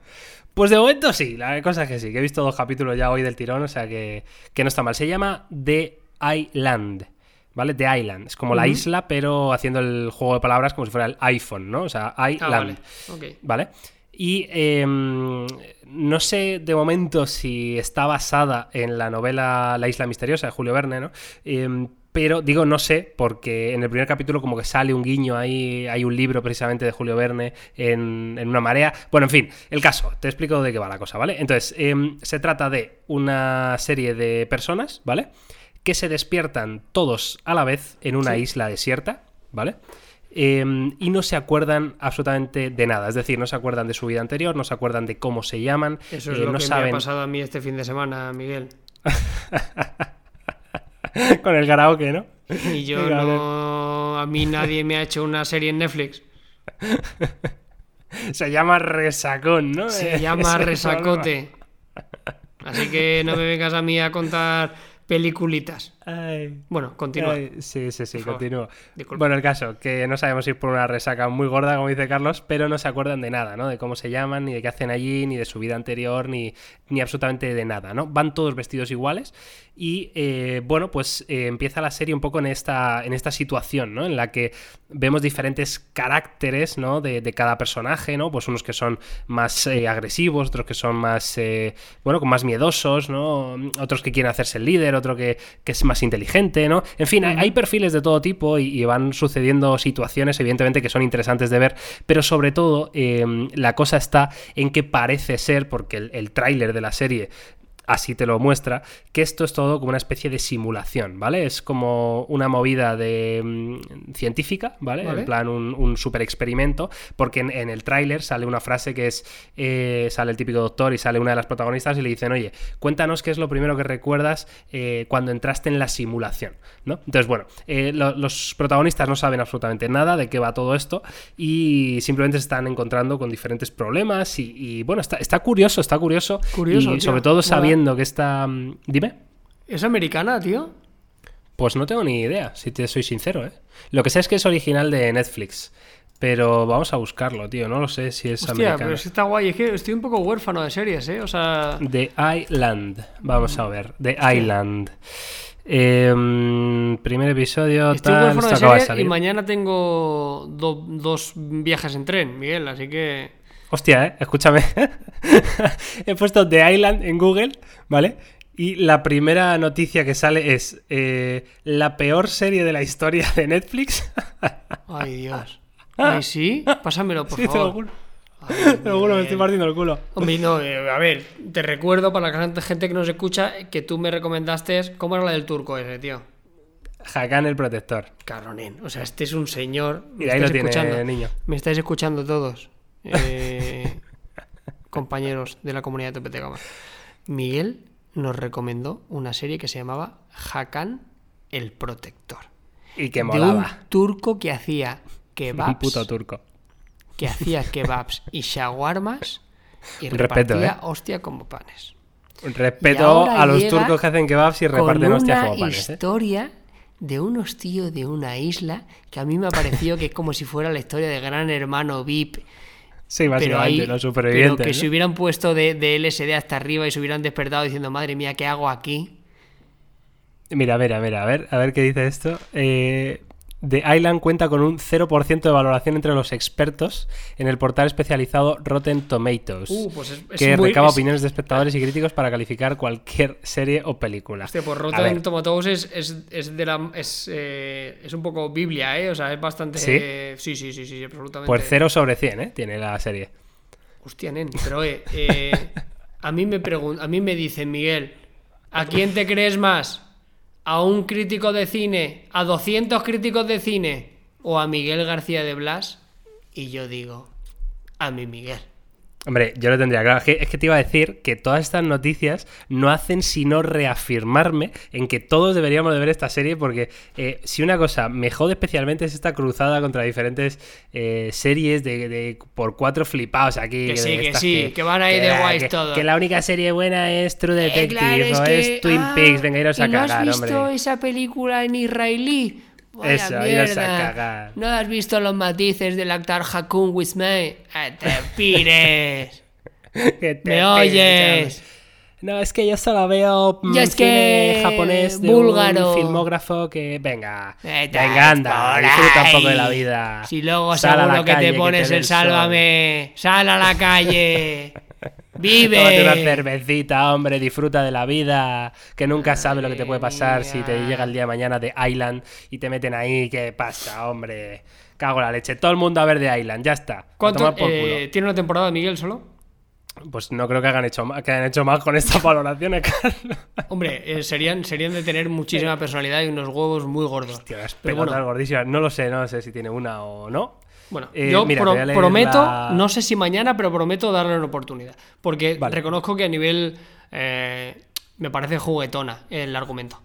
Pues de momento sí, la cosa es que sí, que he visto dos capítulos ya hoy del tirón, o sea que, que no está mal. Se llama The Island, ¿vale? The Island. Es como la isla, pero haciendo el juego de palabras como si fuera el iPhone, ¿no? O sea, Ah, Island. vale. Ok. ¿Vale? Y em, no sé de momento si está basada en la novela La Isla Misteriosa de Julio Verne, ¿no? Em, pero digo no sé, porque en el primer capítulo como que sale un guiño ahí, hay un libro precisamente de Julio Verne en, en una marea. Bueno, en fin, el caso, te explico de qué va la cosa, ¿vale? Entonces, em, se trata de una serie de personas, ¿vale? Que se despiertan todos a la vez en una Sí. isla desierta, ¿vale? Eh, y no se acuerdan absolutamente de nada. Es decir, no se acuerdan de su vida anterior, no se acuerdan de cómo se llaman, Eso es eh, lo no que me ha pasado a mí este fin de semana, Miguel. con el karaoke, ¿no? Y yo Venga, no. A mí nadie me ha hecho una serie en Netflix. Se llama Resacón, ¿no? Se llama ese Resacote. Así que no me vengas a mí a contar peliculitas. Ay. Bueno, continúa. Ay, sí, sí, sí. Disculpa. Bueno, el caso, que no sabemos ir por una resaca muy gorda, como dice Carlos, pero no se acuerdan de nada, ¿no? De cómo se llaman, ni de qué hacen allí, ni de su vida anterior, ni, ni absolutamente de nada, ¿no? Van todos vestidos iguales y, eh, bueno, pues eh, empieza la serie un poco en esta, en esta situación, ¿no? En la que vemos diferentes caracteres, ¿no? De, de cada personaje, ¿no? Pues unos que son más eh, agresivos, otros que son más, bueno, con más miedosos, ¿no? Otros que quieren hacerse el líder, otro que, que es más inteligente, ¿no? En fin, hay, hay perfiles de todo tipo y, y van sucediendo situaciones, evidentemente, que son interesantes de ver, pero sobre todo eh, la cosa está en que parece ser, porque el, el tráiler de la serie así te lo muestra, que esto es todo como una especie de simulación, ¿vale? Es como una movida de mm, científica, ¿vale? Vale. En plan un, un super experimento, porque en, en el tráiler sale una frase que es, eh, sale el típico doctor y sale una de las protagonistas y le dicen, oye, cuéntanos qué es lo primero que recuerdas eh, cuando entraste en la simulación, ¿no? Entonces, bueno, eh, lo- los protagonistas no saben absolutamente nada de qué va todo esto y simplemente se están encontrando con diferentes problemas y, y, bueno, está, está curioso, está curioso. Curioso, y tío. sobre todo Mola. Que está... mm, Dime. ¿Es americana, tío? Pues no tengo ni idea, si te soy sincero, ¿eh? Lo que sé es que es original de Netflix, pero vamos a buscarlo, tío. No lo sé si es Hostia, americano. pero sí está guay. Es que estoy un poco huérfano de series, ¿eh? O sea. The Island. Vamos a ver. The Island. Eh, primer episodio. Estoy tal, huérfano de de y mañana tengo do- dos viajes en tren, Miguel, así que. Hostia, eh, escúchame. He puesto The Island en Google, ¿vale? Y la primera noticia que sale es eh, la peor serie de la historia de Netflix. Ay, Dios. Ay, sí. Pásamelo, por Sí, te lo favor. juro. Ay, Te lo juro, me estoy partiendo el culo. Hombre, no, eh, a ver, te recuerdo para la gente- que nos escucha que tú me recomendaste. ¿Cómo era la del turco ese, tío? Hakan el protector. Carronen. O sea, este es un señor. Me Y ahí lo tiene, niño. Me estáis escuchando todos. Eh, compañeros de la comunidad de Topete Gama. Miguel nos recomendó una serie que se llamaba Hakan el Protector. Y que de un molaba. turco que hacía Un kebabs, puto turco. que hacía kebabs y shawarmas y Un respeto, repartía ¿eh? hostia como panes. Un respeto a los turcos que hacen kebabs y reparten una como panes. ¿eh? historia de unos tíos de una isla que a mí me ha parecido que es como si fuera la historia de Gran Hermano VIP. Sí, Pero, básicamente, ahí, los pero supervivientes. que ¿no? se hubieran puesto de, de LSD hasta arriba y se hubieran despertado diciendo, madre mía, ¿qué hago aquí? Mira, mira, mira, a ver, a ver qué dice esto. Eh, The Island cuenta con un 0% de valoración entre los expertos en el portal especializado Rotten Tomatoes, Uh, pues es, es que muy- recaba es- opiniones de espectadores y críticos para calificar cualquier serie o película. Hostia, pues Rotten Tomatoes es, es, es de la, es, eh, es un poco Biblia, ¿eh? O sea, es bastante... ¿Sí? eh, sí, sí, sí, sí, absolutamente. Pues 0 sobre 100, ¿eh? Tiene la serie. Hostia, nen, pero eh, eh, a mí me pregun- a mí me dicen, Miguel, ¿a quién te crees más? ¿A un crítico de cine? ¿A 200 críticos de cine? ¿O a Miguel García de Blas? Y yo digo, a mi Miguel. Hombre, yo lo tendría claro. Es que, que te iba a decir que todas estas noticias no hacen sino reafirmarme en que todos deberíamos de ver esta serie porque eh, si una cosa me jode especialmente es esta cruzada contra diferentes eh, series de, de- por cuatro flipados aquí. Que de sí, que sí, que van ahí de la- guays que- todos. Que la única serie buena es True Eh, Detective claro, es o que- es Twin ah, Peaks. Venga, iros a ¿y no has cagar, visto hombre. esa película en israelí? Eso, iros a cagar. ¿No has visto los matices del actor Hakun Wismay? ¡Ah, te pires! Que te ¿Me oyes? No, es que yo solo veo mm, Ya es que japonés de búlgaro. un filmógrafo que venga, Vete venga anda, disfruta un poco de la vida. Si luego Sal a la que calle, te pones te dé el sálvame, sal a la calle, Tómate una vive. cervecita, hombre, disfruta de la vida, que nunca sabes lo que te puede pasar si te llega el día de mañana de Island y te meten ahí, ¿qué pasa, hombre? Cago en la leche, todo el mundo a ver de Island, ya está. ¿Cuánto tomar por culo. eh, tiene una temporada Miguel solo? Pues no creo que hayan hecho más, que hayan hecho más con estas valoraciones, Carlos. Hombre, eh, serían, serían de tener muchísima personalidad y unos huevos muy gordos. Tío, las Pero bueno, gordísimas. No lo sé, no sé si tiene una o no. Bueno, Eh, yo mira, pro- prometo, la- no sé si mañana, pero prometo darle una oportunidad. Porque Vale. reconozco que a nivel. eh, me parece juguetona el argumento.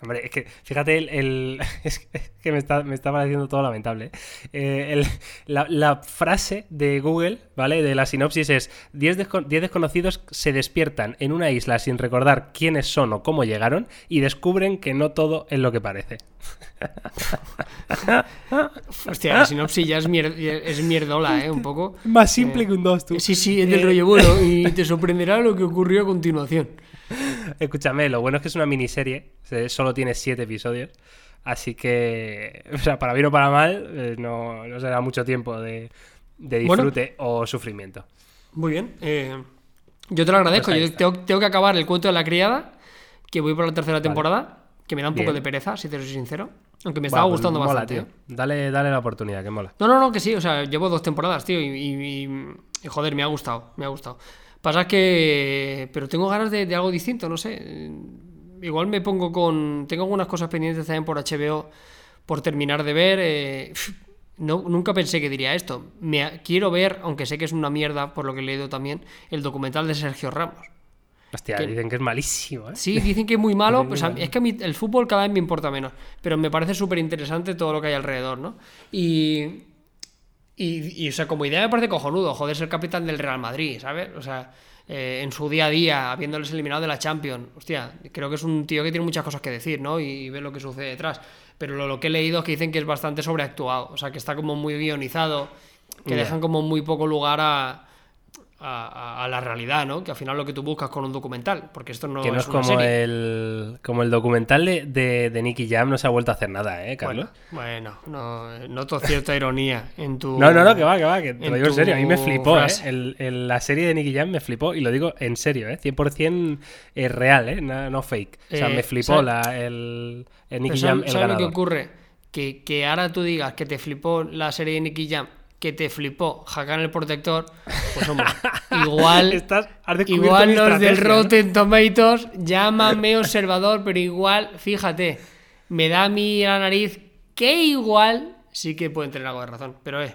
Hombre, es que fíjate, el, el- es que- me está, me está pareciendo todo lamentable. ¿eh? Eh, el- la, la frase de Google, ¿vale? De la sinopsis es: 10 desco- 10 desconocidos se despiertan en una isla sin recordar quiénes son o cómo llegaron y descubren que no todo es lo que parece. Hostia, la sinopsis ya es, mier- es mierdola, ¿eh? Un poco. Más simple que un 2, tú. Sí, sí, es del Eh, rollo bueno y te sorprenderá lo que ocurrió a continuación. Escúchame, lo bueno es que es una miniserie, se- solo tiene 7 episodios. Así que, o sea, para bien o para mal, eh, no, no será mucho tiempo de, de Bueno. disfrute o sufrimiento. Muy bien. eh, yo te lo agradezco. Pues yo tengo, tengo que acabar el cuento de la criada, que voy por la tercera temporada, que me da un poco Bien. de pereza, si te soy sincero. Aunque me estaba pues gustando mola, bastante. tío. Dale, dale la oportunidad, que mola. No, no, no, que sí. O sea, llevo dos temporadas, tío, y- y- y, joder, me ha gustado. Me ha gustado. Pasa que. Pero tengo ganas de, de algo distinto, no sé. Igual me pongo con. Tengo algunas cosas pendientes también por HBO por terminar de ver. eh, no, nunca pensé que diría esto. Me, quiero ver, aunque sé que es una mierda por lo que he leído también, el documental de Sergio Ramos. Hostia, Que- dicen que es malísimo, ¿eh? Sí, dicen que es muy malo. Pues a es que a mí el fútbol cada vez me importa menos. Pero me parece súper interesante todo lo que hay alrededor, ¿no? Y, y, y, o sea, como idea me parece cojonudo, joder, ser capitán del Real Madrid, ¿sabes? O sea, eh, en su día a día, habiéndoles eliminado de la Champions. Hostia, creo que es un tío que tiene muchas cosas que decir, ¿no? Y, ve lo que sucede detrás. Pero lo, lo que he leído es que dicen que es bastante sobreactuado. O sea, que está como muy guionizado, que dejan como muy poco lugar a. A, la realidad, ¿no? Que al final lo que tú buscas con un documental, porque esto no, que no es, una como serie. el, como el documental de, de, de Nicky Jam, no se ha vuelto a hacer nada, ¿eh, Carlos? Bueno, bueno, no, noto cierta ironía en tu. No, no, no, que va, que va, que te lo digo en serio. A mí me flipó, ¿eh? frase. El- el- la serie de Nicky Jam me flipó y lo digo en serio, ¿eh? 100% es real, ¿eh? No, no fake. O sea, Eh, me flipó ¿sabes- la, el, el Nicky Pero Jam, ¿sabes, el sabes lo que ocurre? Que, que ahora tú digas que te flipó la serie de Nicky Jam, que te flipó Hakan el Protector, pues hombre, igual. Estás- Igual los del. Rotten Tomatoes, llámame observador, pero igual, fíjate, me da a mí la nariz que igual sí que pueden tener algo de razón. Pero eh,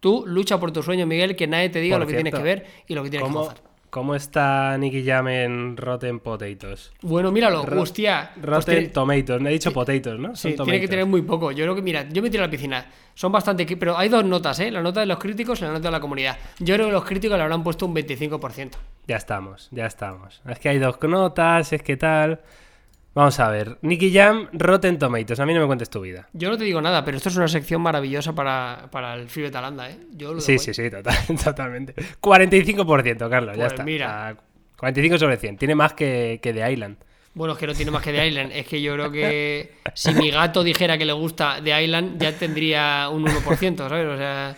tú lucha por tu sueño, Miguel, que nadie te diga Por lo que tienes que ver y lo que tienes que ¿Cómo, gozar. ¿Cómo está Nicky Jam en Rotten Potatoes? Bueno, míralo, Ro- hostia. pues Rotten tiene- Tomatoes, no he dicho potatoes, ¿no? Sí, Son tiene que tomatoes. tener muy poco. Yo creo que, mira, yo me tiro a la piscina. Son bastante. Pero hay dos notas, ¿eh? La nota de los críticos y la nota de la comunidad. Yo creo que los críticos le habrán puesto un 25%. Ya estamos, ya estamos. Es que hay dos notas, es que tal. Vamos a ver. Nicky Jam, Rotten Tomatoes. A mí no me cuentes tu vida. Yo no te digo nada, pero esto es una sección maravillosa para, para el Fibe Talanda, ¿eh? Yo lo Sí, sí, ahí. sí, total, totalmente. 45%, Carlos, ya Pues está. mira. O sea, 45 sobre 100. Tiene más que, que The Island. Bueno, es que no tiene más que The Island. Es que yo creo que si mi gato dijera que le gusta The Island, ya tendría un 1%, ¿sabes? O sea.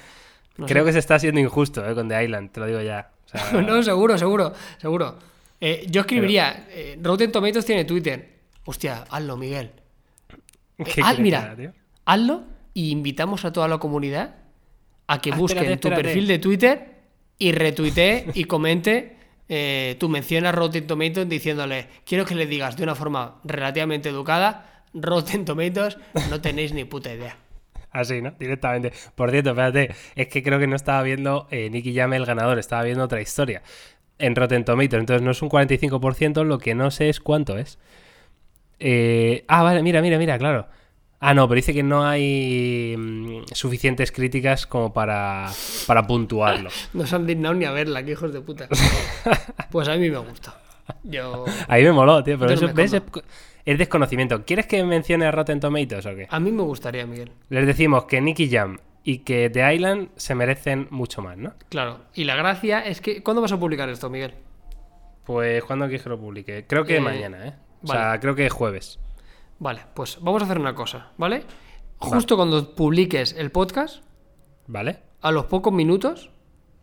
no sé. Creo que se está haciendo injusto eh, con The Island, te lo digo ya. O sea, No, seguro, seguro, seguro. Eh, yo escribiría, eh, Rotten Tomatoes tiene Twitter. Hostia, hazlo, Miguel. ¿qué Ah, quieres que mira, tío? hazlo y invitamos a toda la comunidad a que Ah, busquen espérate, tu perfil de Twitter y retuitee y comente eh, tu mención a Rotten Tomatoes diciéndole, quiero que le digas de una forma relativamente educada, Rotten Tomatoes, no tenéis ni puta idea. Así, ¿no? Directamente. Por cierto, espérate, es que creo que no estaba viendo eh, Nicky Jam el ganador, estaba viendo otra historia en Rotten Tomatoes. Entonces no es un 45%, lo que no sé es cuánto es. Eh, ah, vale, mira, mira, mira, claro. Ah, no, pero dice que no hay mm, suficientes críticas como para, para puntuarlo. No se han dignado ni a verla, que hijos de puta. Pues a mí me gusta. Yo... Ahí me moló, tío, pero eso ¿ves? es desconocimiento. ¿Quieres que mencione a Rotten Tomatoes o qué? A mí me gustaría, Miguel. Les decimos que Nicky Jam y que The Island se merecen mucho más, ¿no? Claro. Y la gracia es que... ¿Cuándo vas a publicar esto, Miguel? Pues, ¿cuándo quieres que lo publique? Creo que Eh, mañana, ¿eh? O sea, creo que jueves. Vale, pues vamos a hacer una cosa, ¿vale? Justo cuando publiques el podcast, ¿Vale? a los pocos minutos,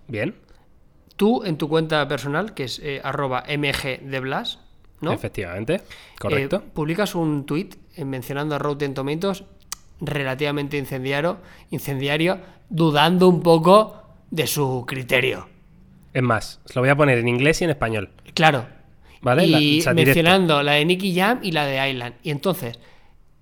Bien. tú en tu cuenta personal, que es eh, arroba mgdeblas, ¿no? Efectivamente. Correcto. Eh, publicas un tweet mencionando a Rotten Tomatoes relativamente incendiario, incendiario, dudando un poco de su criterio. es más, lo voy a poner en inglés y en español. Claro. Vale, Y mencionando la de Nicky Jam y la de Island. Y entonces,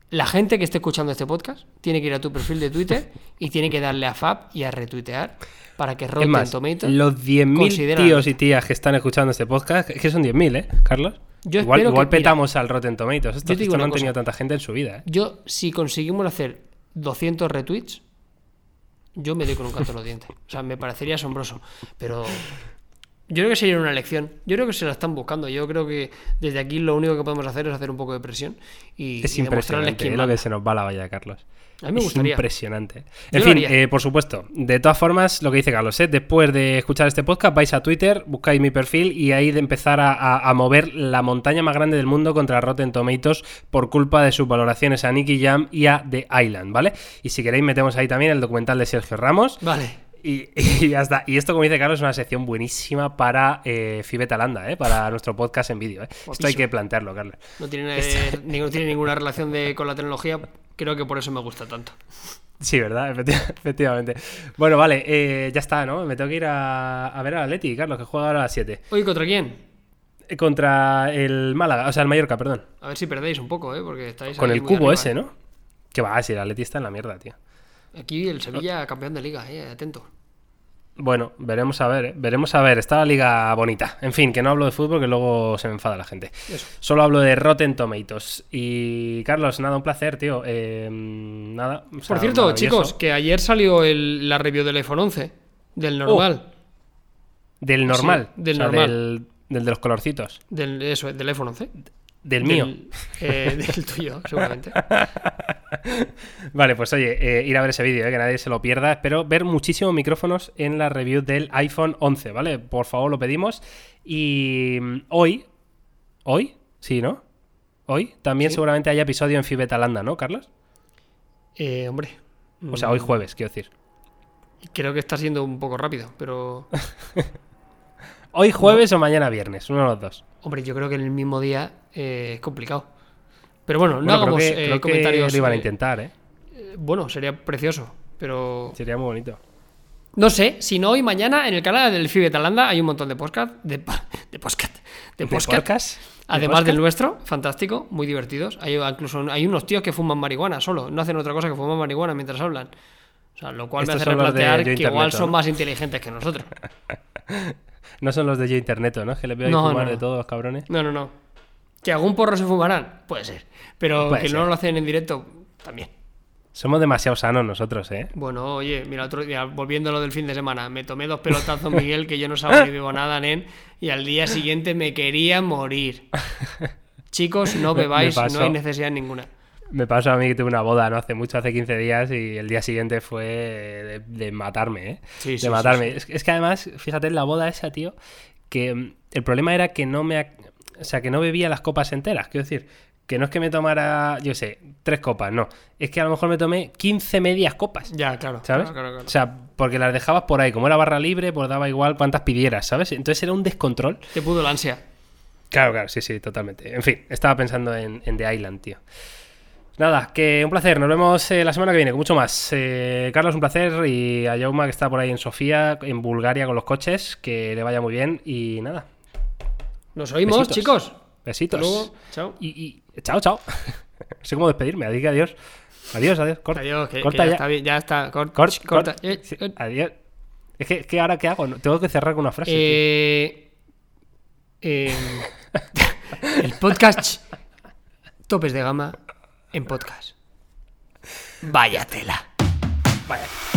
la gente que esté escuchando este podcast tiene que ir a tu perfil de Twitter y tiene que darle a Fab y a retuitear para que Rotten más, Tomatoes los 10.000 considera- tíos y tías que están escuchando este podcast, es que son 10.000, ¿eh, Carlos? Yo igual espero igual que- mira, petamos al Rotten Tomatoes. Esto, yo esto no han tenido tanta gente en su vida, ¿eh? Yo, si conseguimos hacer 200 retweets, yo me doy con un canto en los dientes. O sea, me parecería asombroso. Pero yo creo que sería una elección. Yo creo que se la están buscando. Yo creo que desde aquí lo único que podemos hacer es hacer un poco de presión y, Es y impresionante quién eh, lo que se nos va la valla, Carlos. A mí me Es gustaría. impresionante. Yo En fin, eh, por supuesto. De todas formas, lo que dice Carlos, ¿eh? después de escuchar este podcast, vais a Twitter, buscáis mi perfil y ahí de empezar a, a- a mover la montaña más grande del mundo contra Rotten Tomatoes por culpa de sus valoraciones a Nicky Jam y a The Island, ¿vale? Y si queréis, metemos ahí también el documental de Sergio Ramos. Vale. Y, y ya está. Y esto, como dice Carlos, es una sección buenísima para eh, Fibetalanda, ¿eh? para nuestro podcast en vídeo. ¿eh? Esto hay que plantearlo, Carlos. No tiene, ni- no tiene ninguna relación de, con la tecnología. Creo que por eso me gusta tanto. Sí, ¿verdad? Efecti- Efectivamente. Bueno, vale, eh, ya está, ¿no? Me tengo que ir a, a ver al Atleti, Carlos, que juega ahora a las 7. Oye, ¿contra quién? Eh, Contra el Málaga, o sea, el Mallorca, perdón. A ver si perdéis un poco, ¿eh? Porque estáis Con el cubo arriba, ese. ¿no? Que va, si el Atleti está en la mierda, tío. Aquí el Sevilla campeón de liga, ¿eh? Atento. Bueno, veremos a ver, ¿eh? veremos a ver. Está la liga bonita. En fin, que no hablo de fútbol, que luego se me enfada la gente. Eso. Solo hablo de Rotten Tomatoes. Y Carlos, nada, un placer, tío. Eh, nada. o sea, Por cierto, chicos, que ayer salió el- la review del iPhone 11. Del normal. Del normal. Sí, del o sea, normal. Del, del de los colorcitos. Del, eso, del iPhone 11. Del mío. Del, eh, del tuyo, seguramente. Vale, pues oye, eh, ir a ver ese vídeo, eh, que nadie se lo pierda. Espero ver muchísimos micrófonos en la review del iPhone 11, ¿vale? Por favor, lo pedimos. Y mm, hoy, hoy, sí, ¿no? Hoy también Sí. seguramente haya episodio en Fibetalanda, ¿no, Carlos? Eh, hombre. O sea, hoy jueves, quiero decir. Creo que está siendo un poco rápido, pero. Hoy jueves o mañana viernes, uno de los dos. Hombre, yo creo que en el mismo día eh, es complicado. Pero bueno, no Bueno, hagamos creo que, eh, creo que comentarios. lo iban a eh, intentar, ¿eh? eh, bueno, sería precioso. Pero. Sería muy bonito. No sé, si no hoy mañana en el canal del FIBE Talanda hay un montón de podcast. De, podcast. De ¿De podcast. podcast? ¿De Además del nuestro, fantástico, muy divertidos. Hay incluso hay unos tíos que fuman marihuana solo, no hacen otra cosa que fumar marihuana mientras hablan. O sea, lo cual me Estos hace los de replantear que igual ¿no? son más inteligentes que nosotros. No son los de Yo Internet, ¿no? Que les veo ahí No, fumar no. de todos los cabrones. No, no, no. ¿Que algún porro se fumarán? Puede ser. Pero Puede que ser. no lo hacen en directo, también. Somos demasiado sanos nosotros, ¿eh? Bueno, oye, mira, otro día, volviendo a lo del fin de semana, me tomé dos pelotazos, Miguel, que yo no sabía ni vivo nada, nen, y al día siguiente me quería morir. Chicos, no bebáis, no hay necesidad ninguna. Me pasó a mí que tuve una boda no hace mucho, hace 15 días, y el día siguiente fue de, de matarme, ¿eh? Sí, de sí, matarme. sí, Es, es que además, fíjate, en la boda esa, tío, que mm, el problema era que no me... O sea, que no bebía las copas enteras. Quiero decir, que no es que me tomara, yo sé, tres copas, no. Es que a lo mejor me tomé 15 medias copas. Ya, claro. ¿Sabes? claro, claro, claro. O sea, porque las dejabas por ahí. Como era barra libre, pues daba igual cuántas pidieras, ¿sabes? Entonces era un descontrol. Te pudo la ansia. Claro, claro, sí, sí, totalmente. En fin, estaba pensando en, en The Island, tío. Nada, que un placer. Nos vemos eh, la semana que viene con mucho más. Eh, Carlos, un placer. Y a Jauma, que está por ahí en Sofía, en Bulgaria con los coches. Que le vaya muy bien. Y nada, Nos oímos, Besitos. chicos. besitos. Hasta luego. Chao. Y, y- chao, chao. no sé cómo despedirme. Así que adiós. Adiós, adiós. Corta, Adiós, que, que corta ya, ya. está bien, ya está. Cort- Cort- corta. cort- Eh, sí, adiós. Es que, que ahora, ¿qué hago? Tengo que cerrar con una frase. eh, eh, el podcast Topes de Gama en podcast. Vaya tela. Vaya.